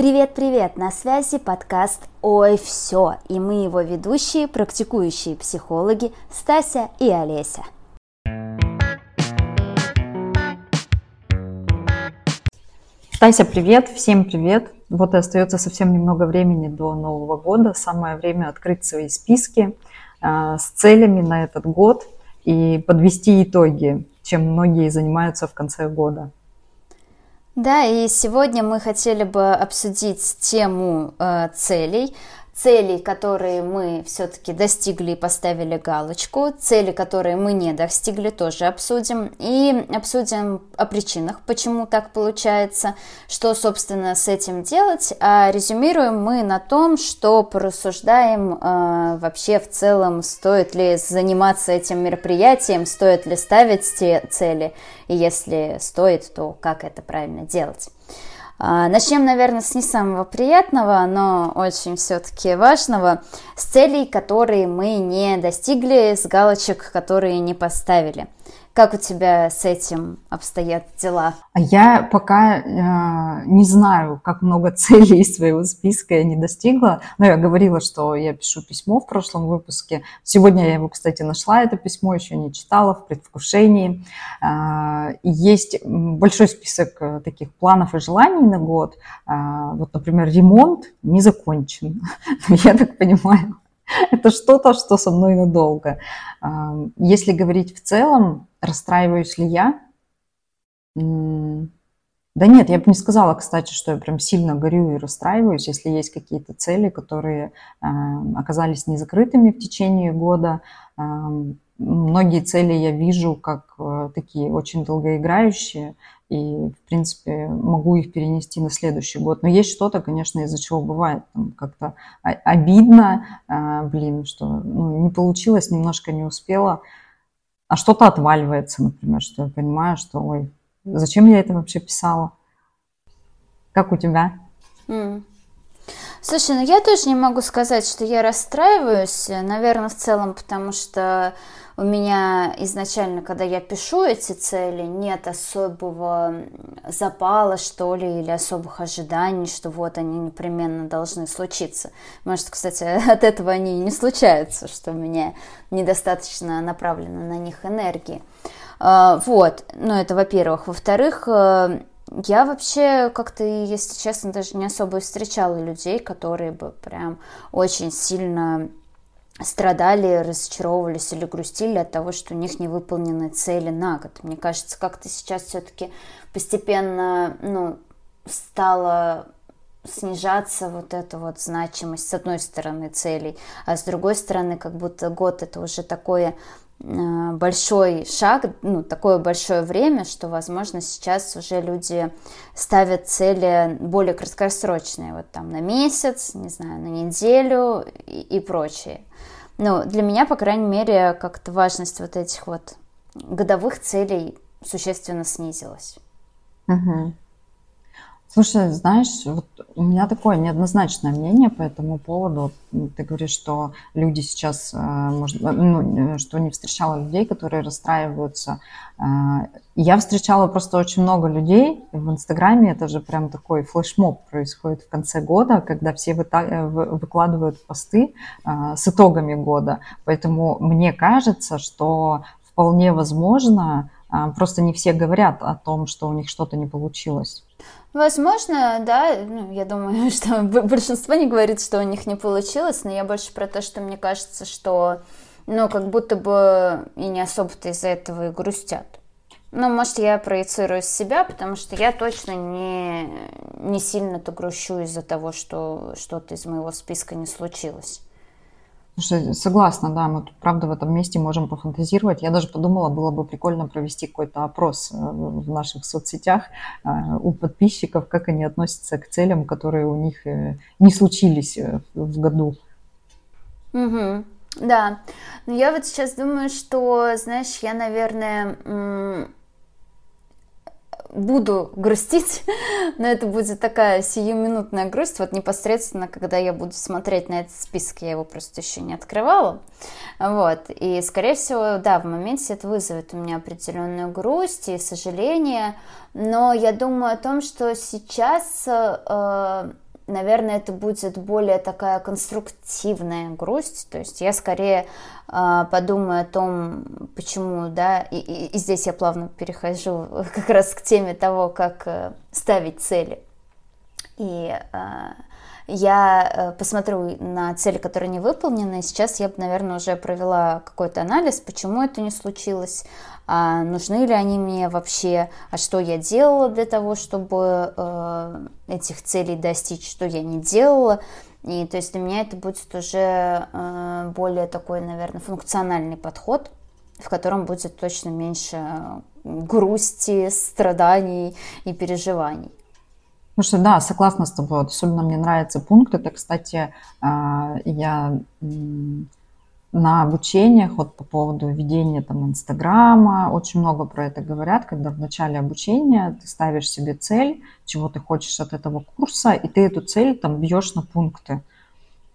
Привет-привет! На связи подкаст «Ой, все!» и мы его ведущие, практикующие психологи Стася и Олеся. Стася, привет! Всем привет! Вот и остается совсем немного времени до Нового года. Самое время открыть свои списки э, с целями на этот год и подвести итоги, чем многие занимаются в конце года. Да, и сегодня мы хотели бы обсудить тему э, целей, целей, которые мы все-таки достигли и поставили галочку, цели, которые мы не достигли, тоже обсудим. И обсудим о причинах, почему так получается, что, собственно, с этим делать. А резюмируем мы на том, что порассуждаем э, вообще в целом, стоит ли заниматься этим мероприятием, стоит ли ставить те цели, и если стоит, то как это правильно делать. А, начнем, наверное, с не самого приятного, но очень все-таки важного, с целей, которые мы не достигли, с галочек, которые не поставили. Как у тебя с этим обстоят дела? Я пока э, не знаю, как много целей из своего списка я не достигла. Но я говорила, что я пишу письмо в прошлом выпуске. Сегодня я его, кстати, нашла, это письмо, еще не читала, в предвкушении. Э, есть большой список э, таких планов и желаний на год. Э, вот, например, ремонт не закончен. Я так понимаю, это что-то, что со мной надолго. Если говорить в целом, расстраиваюсь ли я? Да нет, я бы не сказала, кстати, что я прям сильно горю и расстраиваюсь, если есть какие-то цели, которые э, оказались незакрытыми в течение года. Э, многие цели я вижу как э, такие очень долгоиграющие, и, в принципе, могу их перенести на следующий год. Но есть что-то, конечно, из-за чего бывает как-то обидно, э, блин, что ну, не получилось, немножко не успела, а что-то отваливается, например, что я понимаю, что, ой, зачем я это вообще писала? Как у тебя? Mm. Слушай, ну я тоже не могу сказать, что я расстраиваюсь, наверное, в целом, потому что у меня изначально, когда я пишу эти цели, нет особого запала, что ли, или особых ожиданий, что вот они непременно должны случиться. Может, кстати, от этого они и не случаются, что у меня недостаточно направлено на них энергии. Вот, ну это во-первых. Во-вторых, э, я вообще как-то, если честно, даже не особо встречала людей, которые бы прям очень сильно страдали, разочаровывались или грустили от того, что у них не выполнены цели на год. Мне кажется, как-то сейчас все-таки постепенно, ну, стало снижаться вот эта вот значимость с одной стороны целей, а с другой стороны как будто год это уже такое большой шаг, ну, такое большое время, что, возможно, сейчас уже люди ставят цели более краткосрочные, вот там на месяц, не знаю, на неделю и, и прочее. Ну, для меня, по крайней мере, как-то важность вот этих вот годовых целей существенно снизилась. Угу. Слушай, знаешь, вот у меня такое неоднозначное мнение по этому поводу. Ты говоришь, что люди сейчас, э, может, ну, что не встречала людей, которые расстраиваются. Э, я встречала просто очень много людей в Инстаграме. Это же прям такой флешмоб происходит в конце года, когда все э, выкладывают посты с итогами года. Поэтому мне кажется, что вполне возможно, просто не все говорят о том, что у них что-то не получилось. Возможно, да, ну, я думаю, что большинство не говорит, что у них не получилось, но я больше про то, что мне кажется, что, ну, как будто бы и не особо-то из-за этого и грустят. Ну, может, я проецирую себя, потому что я точно не, не сильно-то грущу из-за того, что что-то из моего списка не случилось. Слушай, согласна, да, мы тут, правда, в этом месте можем пофантазировать. Я даже подумала, было бы прикольно провести какой-то опрос э, в наших соцсетях э, у подписчиков, как они относятся к целям, которые у них э, не случились в году. Угу. Да, но я вот сейчас думаю, что, знаешь, я, наверное, буду грустить, но это будет такая сиюминутная грусть, вот непосредственно, когда я буду смотреть на этот список, я его просто еще не открывала, вот, и, скорее всего, да, в моменте это вызовет у меня определенную грусть и сожаление, но я думаю о том, что сейчас э, наверное, это будет более такая конструктивная грусть. То есть я скорее э, подумаю о том, почему, да, и, и, и здесь я плавно перехожу как раз к теме того, как э, ставить цели. И э, я э, посмотрю на цели, которые не выполнены. Сейчас я бы, наверное, уже провела какой-то анализ, почему это не случилось, а нужны ли они мне вообще, а что я делала для того, чтобы э, этих целей достичь, что я не делала. И то есть для меня это будет уже э, более такой, наверное, функциональный подход, в котором будет точно меньше грусти, страданий и переживаний. Ну что, да, согласна с тобой. особенно мне нравится пункт. Это, кстати, а, я на обучениях вот по поводу ведения там Инстаграма, очень много про это говорят, когда в начале обучения ты ставишь себе цель, чего ты хочешь от этого курса, и ты эту цель там бьешь на пункты.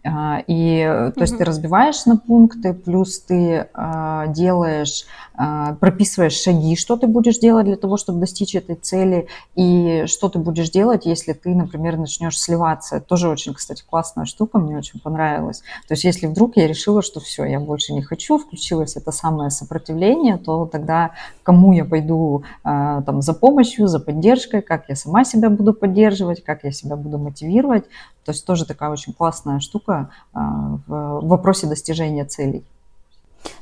А, и то есть ты разбиваешь на пункты, плюс ты а, делаешь, а, прописываешь шаги, что ты будешь делать для того, чтобы достичь этой цели, и что ты будешь делать, если ты, например, начнешь сливаться. Тоже очень, кстати, классная штука, мне очень понравилось. То есть если вдруг я решила, что все, я больше не хочу, включилось это самое сопротивление, то тогда кому я пойду там за помощью, за поддержкой, как я сама себя буду поддерживать, как я себя буду мотивировать. То есть тоже такая очень классная штука а, в вопросе достижения целей.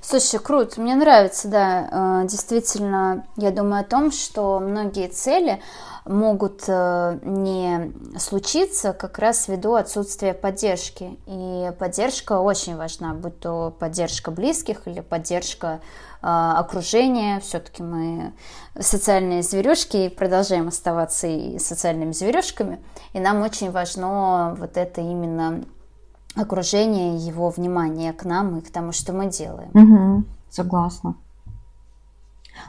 Слушай, круто, мне нравится, да, а, действительно, я думаю о том, что многие цели могут э, не случиться как раз ввиду отсутствия поддержки. И поддержка очень важна, будь то поддержка близких или поддержка а, окружения. Все-таки мы социальные зверюшки и продолжаем оставаться и социальными зверюшками. И нам очень важно вот это именно окружение, его внимание к нам и к тому, что мы делаем. Угу, согласна.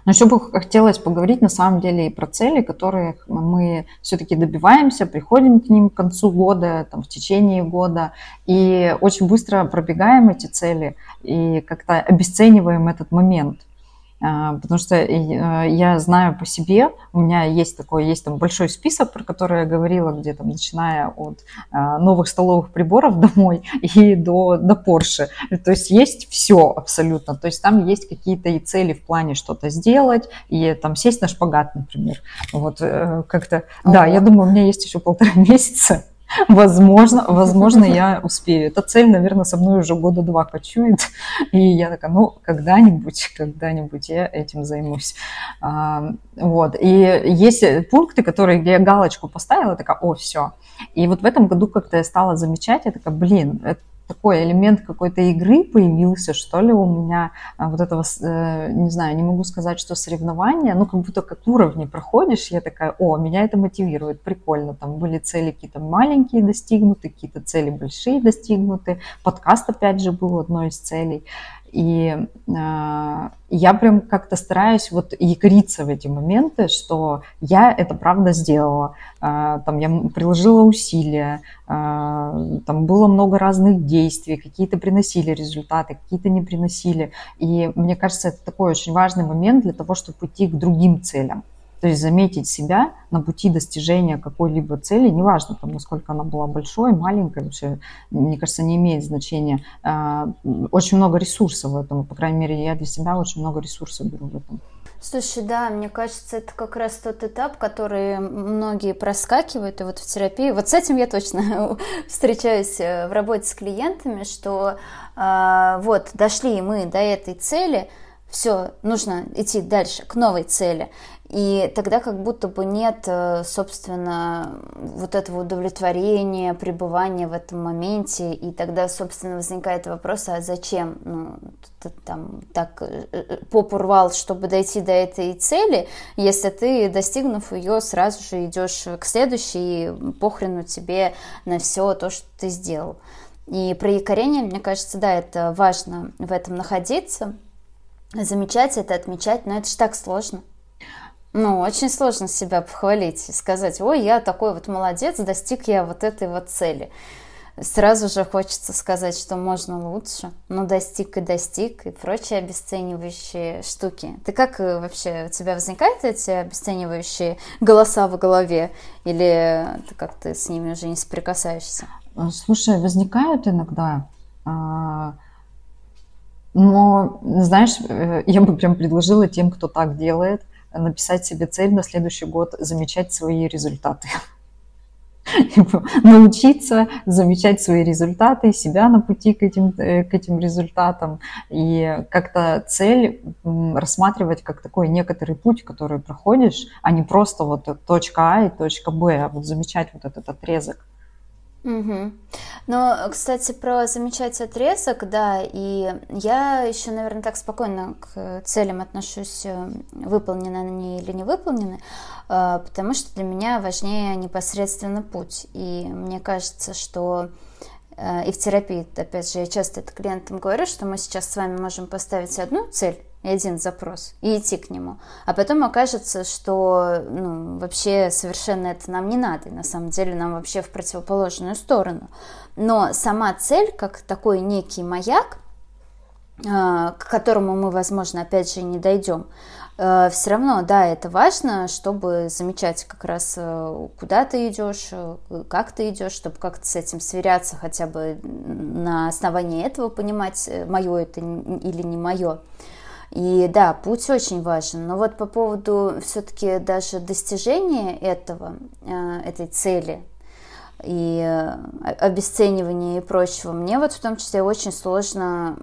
Но еще бы хотелось поговорить на самом деле и про цели, которые мы все-таки добиваемся, приходим к ним к концу года, там, в течение года, и очень быстро пробегаем эти цели и как-то обесцениваем этот момент. А, потому что э, я знаю по себе, у меня есть такой, есть там большой список, про который я говорила, где там, начиная от а, новых столовых приборов домой и до, до Porsche. То есть есть все абсолютно. То есть там есть какие-то и цели в плане что-то сделать, и там сесть на шпагат, например. Вот э, как-то, да, я думаю, у меня есть еще полтора месяца, Возможно, возможно, я успею. Эта цель, наверное, со мной уже года два кочует. И я такая, ну, когда-нибудь, когда-нибудь я этим займусь. А, вот. И есть пункты, которые, где я галочку поставила, такая, о, все. И вот в этом году как-то я стала замечать, я такая, блин, это такой элемент какой-то игры появился, что ли, у меня а, вот этого, э, не знаю, не могу сказать, что соревнования, ну, как будто как уровни проходишь, я такая, о, меня это мотивирует, прикольно, там были цели какие-то маленькие достигнуты, какие-то цели большие достигнуты, подкаст, опять же, был одной из целей, и э, я прям как-то стараюсь вот якориться в эти моменты, что я это правда сделала. Э, там я приложила усилия, э, там было много разных действий, какие-то приносили результаты, какие-то не приносили. И мне кажется, это такой очень важный момент для того, чтобы идти к другим целям. То есть заметить себя на пути достижения какой-либо цели, неважно, там, насколько она была большой, маленькой, вообще, мне кажется, не имеет значения. А, очень много ресурсов в этом, по крайней мере, я для себя очень много ресурсов беру в этом. Слушай, да, мне кажется, это как раз тот этап, который многие проскакивают, и вот в терапии, вот с этим я точно встречаюсь э, в работе с клиентами, что э, вот дошли мы до этой цели, все, нужно идти дальше, к новой цели. И тогда как будто бы нет, э, собственно, вот этого удовлетворения, пребывания в этом моменте, и тогда, собственно, возникает вопрос, а зачем ну, ты там так э, э, попу рвал, чтобы дойти до этой цели, если ты, достигнув ее, сразу же идешь к следующей, и похрену тебе на все то, что ты сделал. И про якорение, мне кажется, да, это важно в этом находиться, замечать это, отмечать, но это же так сложно. Ну, очень сложно себя похвалить и сказать, ой, я такой вот молодец, достиг я вот этой вот цели. сразу же хочется сказать, что можно лучше, ну достиг и достиг, и прочие обесценивающие штуки. Ты как э, вообще, у тебя возникают эти обесценивающие голоса в голове, или ты как ты с ними уже не соприкасаешься? Э, слушай, возникают иногда, а, но, знаешь, э, я бы прям предложила тем, кто так делает, написать себе цель на следующий год, замечать свои результаты. научиться замечать свои результаты, себя на пути к этим, э, к этим результатам и как-то цель рассматривать как такой некоторый путь, который проходишь, а не просто вот точка А и точка Б, а вот замечать вот этот отрезок. Угу. Но, кстати, про замечать отрезок, да, и я еще, наверное, так спокойно к целям отношусь, э, выполнены они или не выполнены, э, потому что для меня важнее непосредственно путь. И мне кажется, что э, и в терапии, опять же, я часто это клиентам говорю, что мы сейчас с вами можем поставить одну цель, и один запрос, и идти к нему. А потом окажется, что ну, вообще совершенно это нам не надо, и на самом деле нам вообще в противоположную сторону. Но сама цель, как такой некий маяк, а, к которому мы, возможно, опять же не дойдем, а, все равно, да, это важно, чтобы замечать как раз, э, куда ты идешь, э, как ты идешь, чтобы как-то с этим сверяться, хотя бы на основании этого понимать, э, мое это или не мое. И да, путь очень важен. Но вот по поводу все-таки даже достижения этого, э, этой цели и э, обесценивания и прочего, мне вот в том числе очень сложно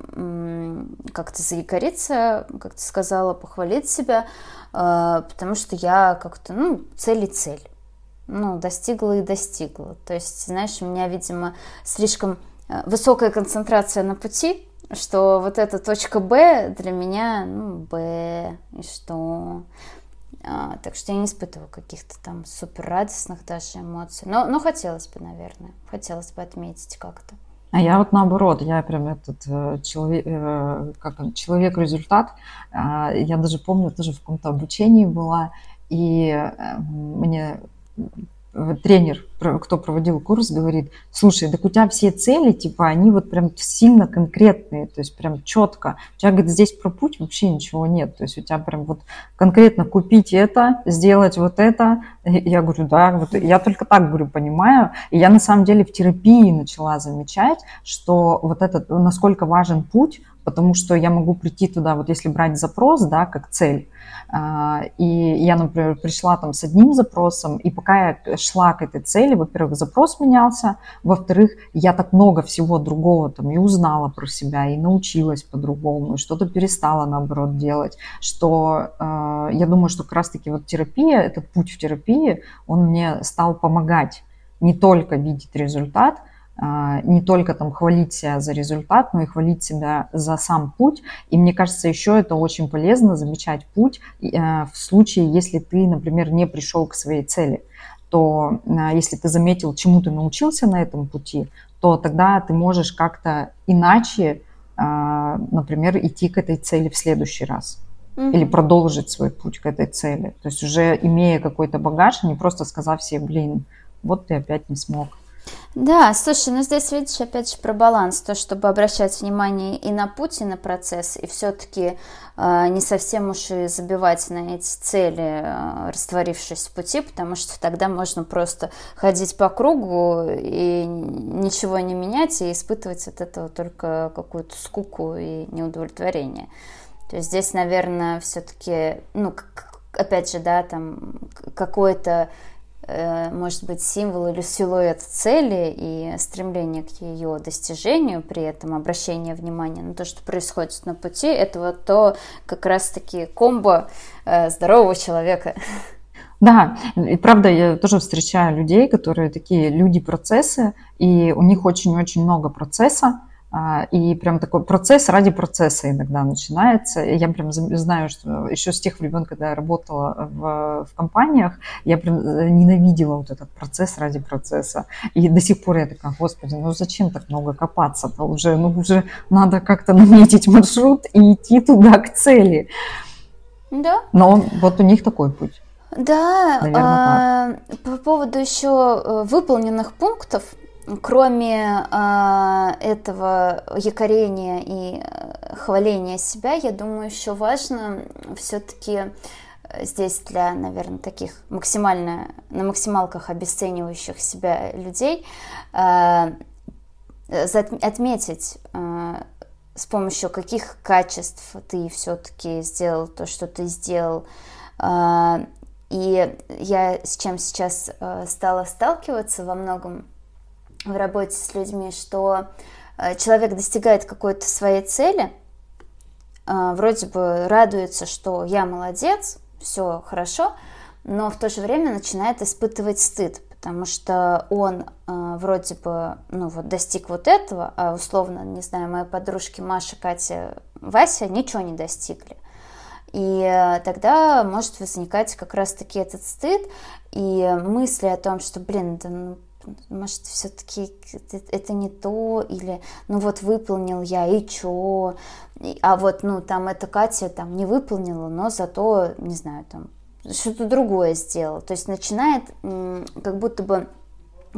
как-то заикариться, как ты сказала, похвалить себя, э, потому что я как-то, ну, цель и цель. Ну, достигла и достигла. То есть, знаешь, у меня, видимо, слишком высокая концентрация на пути, что вот эта точка Б для меня, ну, Б, и что... А, так что я не испытываю каких-то там супер радостных даже эмоций. Но, но хотелось бы, наверное, хотелось бы отметить как-то. А я вот наоборот, я прям этот э, человек, э, как человек-результат. А, я даже помню, тоже в каком-то обучении была, и э, мне тренер, кто проводил курс, говорит, слушай, так у тебя все цели, типа, они вот прям сильно конкретные, то есть прям четко. У тебя, говорит, здесь про путь вообще ничего нет, то есть у тебя прям вот конкретно купить это, сделать вот это. Я говорю, да, вот я только так, говорю, понимаю. И я на самом деле в терапии начала замечать, что вот этот, насколько важен путь, потому что я могу прийти туда, вот если брать запрос, да, как цель, а, и я, например, пришла там с одним запросом, и пока я шла к этой цели, во-первых, запрос менялся, во-вторых, я так много всего другого там и узнала про себя, и научилась по-другому, и что-то перестала, наоборот, делать, что э, я думаю, что как раз-таки вот терапия, этот путь в терапии, он мне стал помогать не только видеть результат, а, не только там хвалить себя за результат, но и хвалить себя за сам путь. И мне кажется, еще это очень полезно замечать путь э, в случае, если ты, например, не пришел к своей цели то а, если ты заметил, чему ты научился на этом пути, то тогда ты можешь как-то иначе, а, например, идти к этой цели в следующий раз. Mm-hmm. Или продолжить свой путь к этой цели. То есть уже имея какой-то багаж, а не просто сказав себе, блин, вот ты опять не смог. Да, слушай, ну здесь видишь опять же про баланс, то, чтобы обращать внимание и на путь, и на процесс, и все-таки э, не совсем уж и забивать на эти цели, э, растворившись в пути, потому что тогда можно просто ходить по кругу и ничего не менять, и испытывать от этого только какую-то скуку и неудовлетворение. То есть здесь, наверное, все-таки, ну, опять же, да, там какое-то может быть символ или силуэт цели и стремление к ее достижению, при этом обращение внимания на то, что происходит на пути, это вот то как раз-таки комбо э, здорового человека. Да, и правда, я тоже встречаю людей, которые такие люди-процессы, и у них очень-очень много процесса, и прям такой процесс ради процесса иногда начинается. Я прям знаю, что еще с тех времен, когда я работала в, в компаниях, я прям э, ненавидела вот этот процесс ради процесса. И до сих пор я такая, господи, ну зачем так много копаться-то уже? Ну уже надо как-то наметить маршрут и идти туда к цели. Да. Но он, вот у них такой путь. Да, Наверное, а, по поводу еще э, выполненных пунктов, кроме э, этого якорения и э, хваления себя, я думаю, еще важно все-таки здесь для, наверное, таких максимально, на максималках обесценивающих себя людей э, отметить, э, с помощью каких качеств ты все-таки сделал то, что ты сделал. Э, и я с чем сейчас стала сталкиваться во многом в работе с людьми, что человек достигает какой-то своей цели, вроде бы радуется, что я молодец, все хорошо, но в то же время начинает испытывать стыд, потому что он э, вроде бы, ну вот, достиг вот этого, а условно, не знаю, мои подружки Маша, Катя, Вася ничего не достигли. И э, тогда может возникать как раз-таки этот стыд и мысли о том, что, блин, да ну, может, все-таки это не то, или, ну вот, выполнил я, и чё, а вот, ну, там, эта Катя там не выполнила, но зато, не знаю, там, что-то другое сделала. То есть начинает как будто бы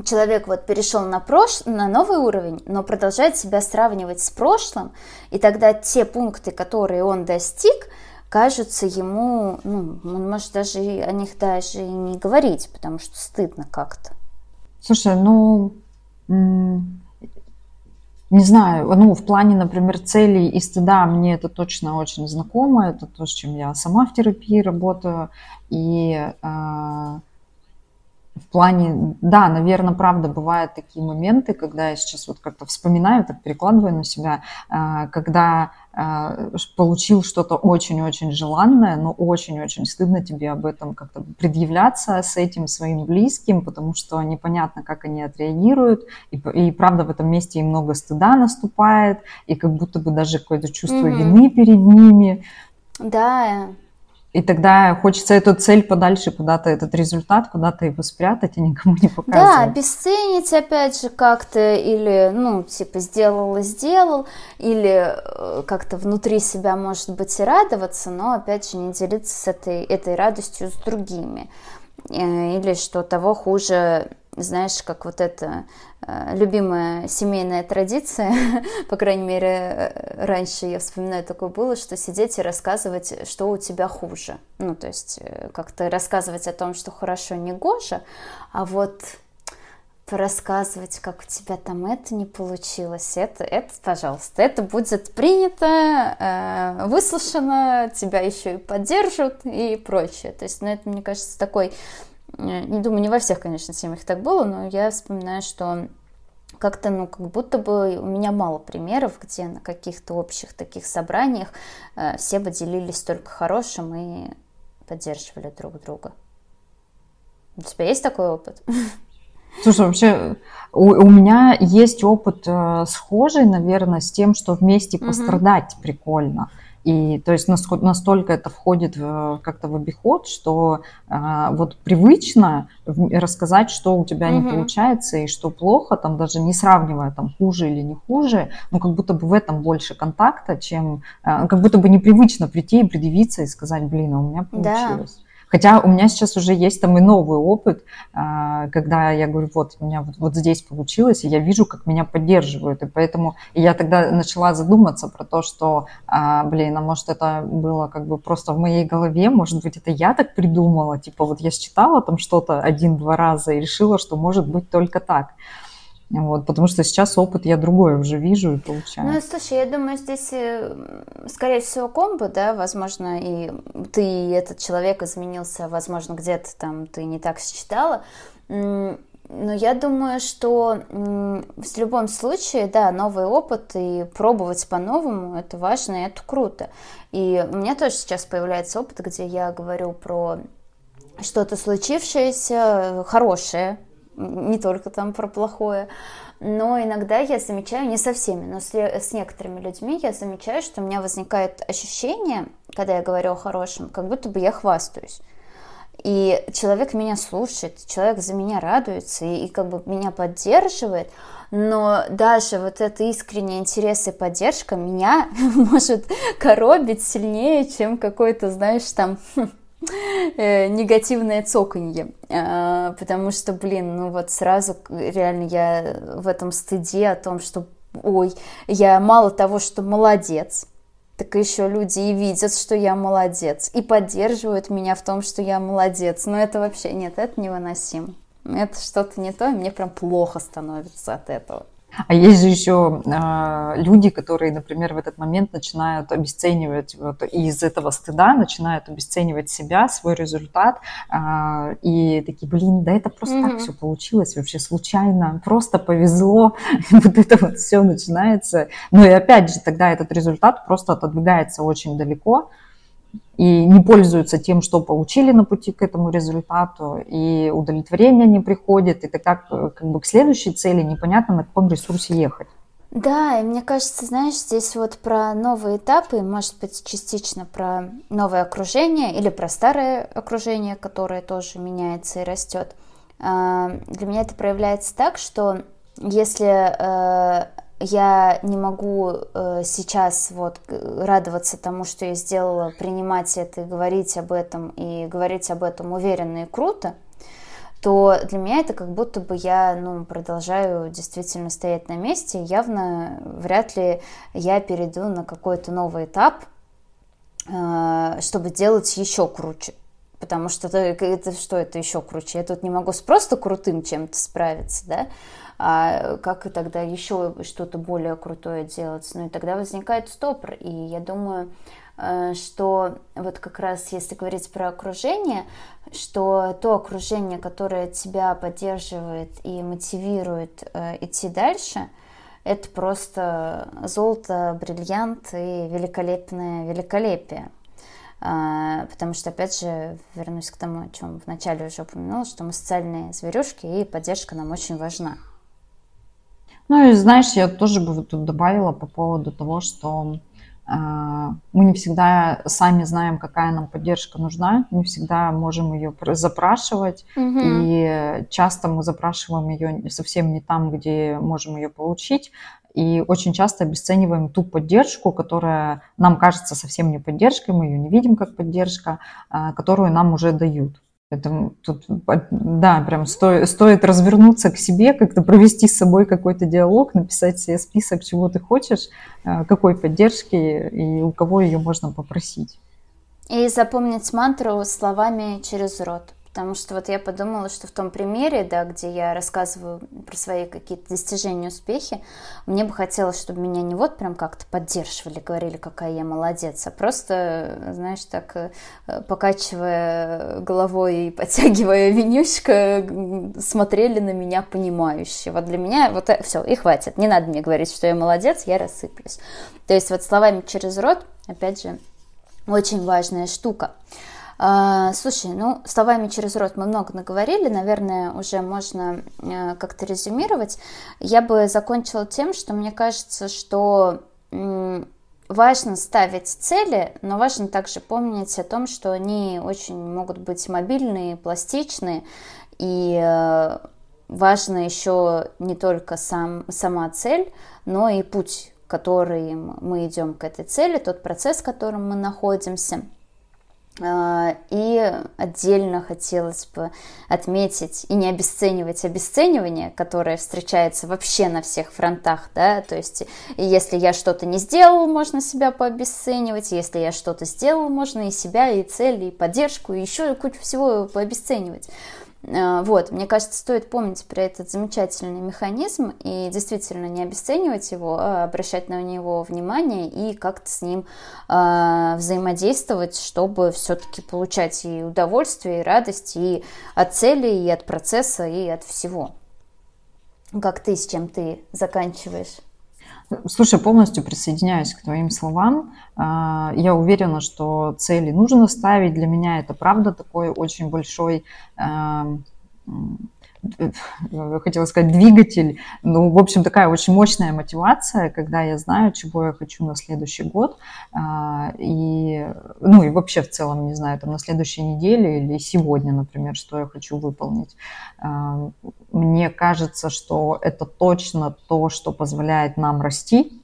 человек вот перешел на, прош... на новый уровень, но продолжает себя сравнивать с прошлым, и тогда те пункты, которые он достиг, кажутся ему, ну, он может даже о них даже и не говорить, потому что стыдно как-то. Слушай, ну, не знаю, ну, в плане, например, целей и стыда мне это точно очень знакомо, это то, с чем я сама в терапии работаю, и э, в плане, да, наверное, правда, бывают такие моменты, когда я сейчас вот как-то вспоминаю, так перекладываю на себя, э, когда э, получил что-то очень-очень желанное, но очень-очень стыдно тебе об этом как-то предъявляться с этим своим близким, потому что непонятно, как они отреагируют, и, и правда в этом месте и много стыда наступает, и как будто бы даже какое-то чувство mm-hmm. вины перед ними. Да, и тогда хочется эту цель подальше куда-то, этот результат куда-то его спрятать и никому не показывать. Да, обесценить опять же как-то, или, ну, типа, сделал и сделал, или э, как-то внутри себя, может быть, и радоваться, но, опять же, не делиться с этой, этой радостью с другими. Э, или, что того хуже, знаешь, как вот эта э, любимая семейная традиция, по крайней мере, э, раньше я вспоминаю, такое было, что сидеть и рассказывать, что у тебя хуже. Ну, то есть э, как-то рассказывать о том, что хорошо, не гоже, а вот порассказывать, как у тебя там это не получилось, это, это, пожалуйста, это будет принято, э, выслушано, тебя еще и поддержат и прочее. То есть, ну, это, мне кажется, такой не думаю, не во всех, конечно, семьях так было, но я вспоминаю, что как-то, ну, как будто бы у меня мало примеров, где на каких-то общих таких собраниях э, все бы делились только хорошим и поддерживали друг друга. У тебя есть такой опыт? Слушай, вообще у, у меня есть опыт э, схожий, наверное, с тем, что вместе пострадать угу. прикольно. И то есть настолько это входит как-то в обиход, что а, вот привычно рассказать, что у тебя угу. не получается и что плохо, там даже не сравнивая там хуже или не хуже, но как будто бы в этом больше контакта, чем а, как будто бы непривычно прийти и предъявиться и сказать, блин, а у меня получилось. Да. Хотя у меня сейчас уже есть там и новый опыт, а, когда я говорю, вот у меня вот, вот здесь получилось, и я вижу, как меня поддерживают. И поэтому я тогда начала задуматься про то, что, а, блин, а может это было как бы просто в моей голове, может быть это я так придумала, типа вот я считала там что-то один-два раза и решила, что может быть только так. Вот, потому что сейчас опыт я другой уже вижу и получаю. Ну, слушай, я думаю, здесь, э, скорее всего, комбо, да, возможно, и ты, и этот человек изменился, возможно, где-то там ты не так считала. Но я думаю, что в любом случае, да, новый опыт и пробовать по-новому, это важно и это круто. И у меня тоже сейчас появляется опыт, где я говорю про что-то случившееся, хорошее, не только там про плохое, но иногда я замечаю, не со всеми, но с, с некоторыми людьми я замечаю, что у меня возникает ощущение, когда я говорю о хорошем, как будто бы я хвастаюсь. И человек меня слушает, человек за меня радуется и, и как бы меня поддерживает, но даже вот это искренний интерес и поддержка меня может коробить сильнее, чем какой-то, знаешь, там негативное цоканье, э, потому что, блин, ну вот сразу реально я в этом стыде о том, что, ой, я мало того, что молодец, так еще люди и видят, что я молодец, и поддерживают меня в том, что я молодец. Но это вообще, нет, это невыносимо. Это что-то не то, и мне прям плохо становится от этого. А есть же еще э, люди, которые, например, в этот момент начинают обесценивать, вот, и из этого стыда начинают обесценивать себя, свой результат, э, и такие, блин, да это просто mm-hmm. так все получилось, вообще случайно, просто повезло, вот это вот все начинается. Ну и опять же, тогда этот результат просто отодвигается очень далеко, и не пользуются тем, что получили на пути к этому результату, и удовлетворение не приходит, и ты как, как бы к следующей цели непонятно, на каком ресурсе ехать. Да, и мне кажется, знаешь, здесь вот про новые этапы, может быть, частично про новое окружение или про старое окружение, которое тоже меняется и растет. А, для меня это проявляется так, что если э, я не могу э, сейчас вот радоваться тому, что я сделала, принимать это и говорить об этом, и говорить об этом уверенно и круто, то для меня это как будто бы я ну, продолжаю действительно стоять на месте. Явно вряд ли я перейду на какой-то новый этап, э, чтобы делать еще круче. Потому что это, это что это еще круче? Я тут не могу с просто крутым чем-то справиться, да? а как тогда еще что-то более крутое делать? Ну и тогда возникает стопор, и я думаю, э, что вот как раз если говорить про окружение, что то окружение, которое тебя поддерживает и мотивирует э, идти дальше, это просто золото, бриллиант и великолепное великолепие. А, потому что, опять же, вернусь к тому, о чем вначале уже упомянула, что мы социальные зверюшки, и поддержка нам очень важна. Ну и знаешь, я тоже бы тут добавила по поводу того, что э, мы не всегда сами знаем, какая нам поддержка нужна, не всегда можем ее запрашивать, угу. и часто мы запрашиваем ее совсем не там, где можем ее получить, и очень часто обесцениваем ту поддержку, которая нам кажется совсем не поддержкой, мы ее не видим как поддержка, э, которую нам уже дают. Поэтому тут, да, прям стоит, стоит развернуться к себе, как-то провести с собой какой-то диалог, написать себе список, чего ты хочешь, э, какой поддержки и у кого ее можно попросить. И запомнить мантру словами через рот. Потому что вот я подумала, что в том примере, да, где я рассказываю про свои какие-то достижения, успехи, мне бы хотелось, чтобы меня не вот прям как-то поддерживали, говорили, какая я молодец, а просто, знаешь, так э, покачивая головой и подтягивая винюшка, смотрели на меня понимающе. Вот для меня вот э, все, и хватит. Не надо мне говорить, что я молодец, я рассыплюсь. То есть вот словами через рот, опять же, очень важная штука. А, слушай, ну, словами через рот мы много наговорили, наверное, уже можно э, как-то резюмировать. Я бы закончила тем, что мне кажется, что важно ставить цели, но важно также помнить о том, что они очень могут быть мобильные, пластичные, и э, важно еще не только сам, сама цель, но и путь, который мы идем к этой цели, тот процесс, в котором мы находимся – и отдельно хотелось бы отметить и не обесценивать обесценивание, которое встречается вообще на всех фронтах, да, то есть если я что-то не сделал, можно себя пообесценивать, если я что-то сделал, можно и себя, и цель, и поддержку, и еще кучу всего пообесценивать. А, вот, мне кажется, стоит помнить про этот замечательный механизм и действительно не обесценивать его, а обращать на него внимание и как-то с ним э, взаимодействовать, чтобы все-таки получать и удовольствие, и радость, и от цели, и от процесса, и от всего. Как ты, с чем ты заканчиваешь? Слушай, полностью присоединяюсь к твоим словам. А, я уверена, что цели нужно ставить. Для меня это правда такой очень большой эм, хотела сказать, двигатель. Ну, в общем, такая очень мощная мотивация, когда я знаю, чего я хочу на следующий год. А, и, ну, и вообще в целом, не знаю, там на следующей неделе или сегодня, например, что я хочу выполнить. Мне кажется, что это точно то, что позволяет нам расти.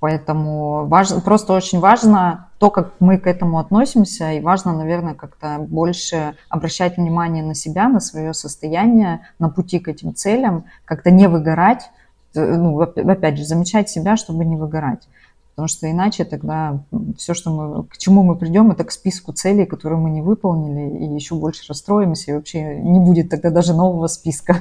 Поэтому важно, просто очень важно то, как мы к этому относимся, и важно, наверное, как-то больше обращать внимание на себя, на свое состояние, на пути к этим целям, как-то не выгорать, э, ну, опять же, замечать себя, чтобы не выгорать. Потому что иначе тогда все, что мы, к чему мы придем, это к списку целей, которые мы не выполнили, и еще больше расстроимся, и вообще не будет тогда даже нового списка.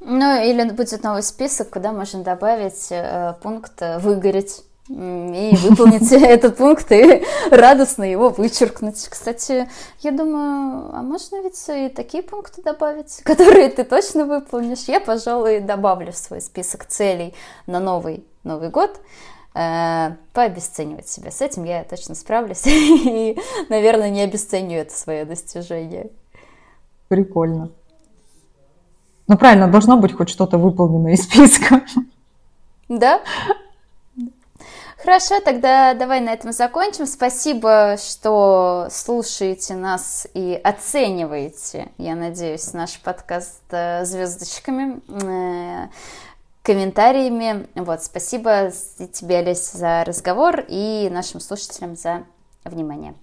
Ну, или будет новый список, куда можно добавить э, пункт «выгореть» и выполнить этот пункт и радостно его вычеркнуть. Кстати, я думаю, а можно ведь и такие пункты добавить, которые ты точно выполнишь. Я, пожалуй, добавлю в свой список целей на новый Новый год э, пообесценивать себя. С этим я точно справлюсь и, наверное, не обесценю это свое достижение. Прикольно. Ну, правильно, должно быть хоть что-то выполнено из списка. Да? Хорошо, тогда давай на этом закончим. Спасибо, что слушаете нас и оцениваете, я надеюсь, наш подкаст э, звездочками, э, комментариями. Вот, спасибо тебе, Олесь, за разговор и нашим слушателям за внимание.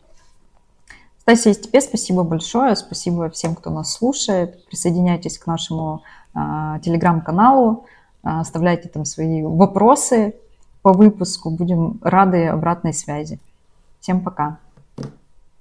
Стасия, тебе спасибо большое. Спасибо всем, кто нас слушает. Присоединяйтесь к нашему э, телеграм-каналу, э, оставляйте там свои вопросы по выпуску. Будем рады обратной связи. Всем пока.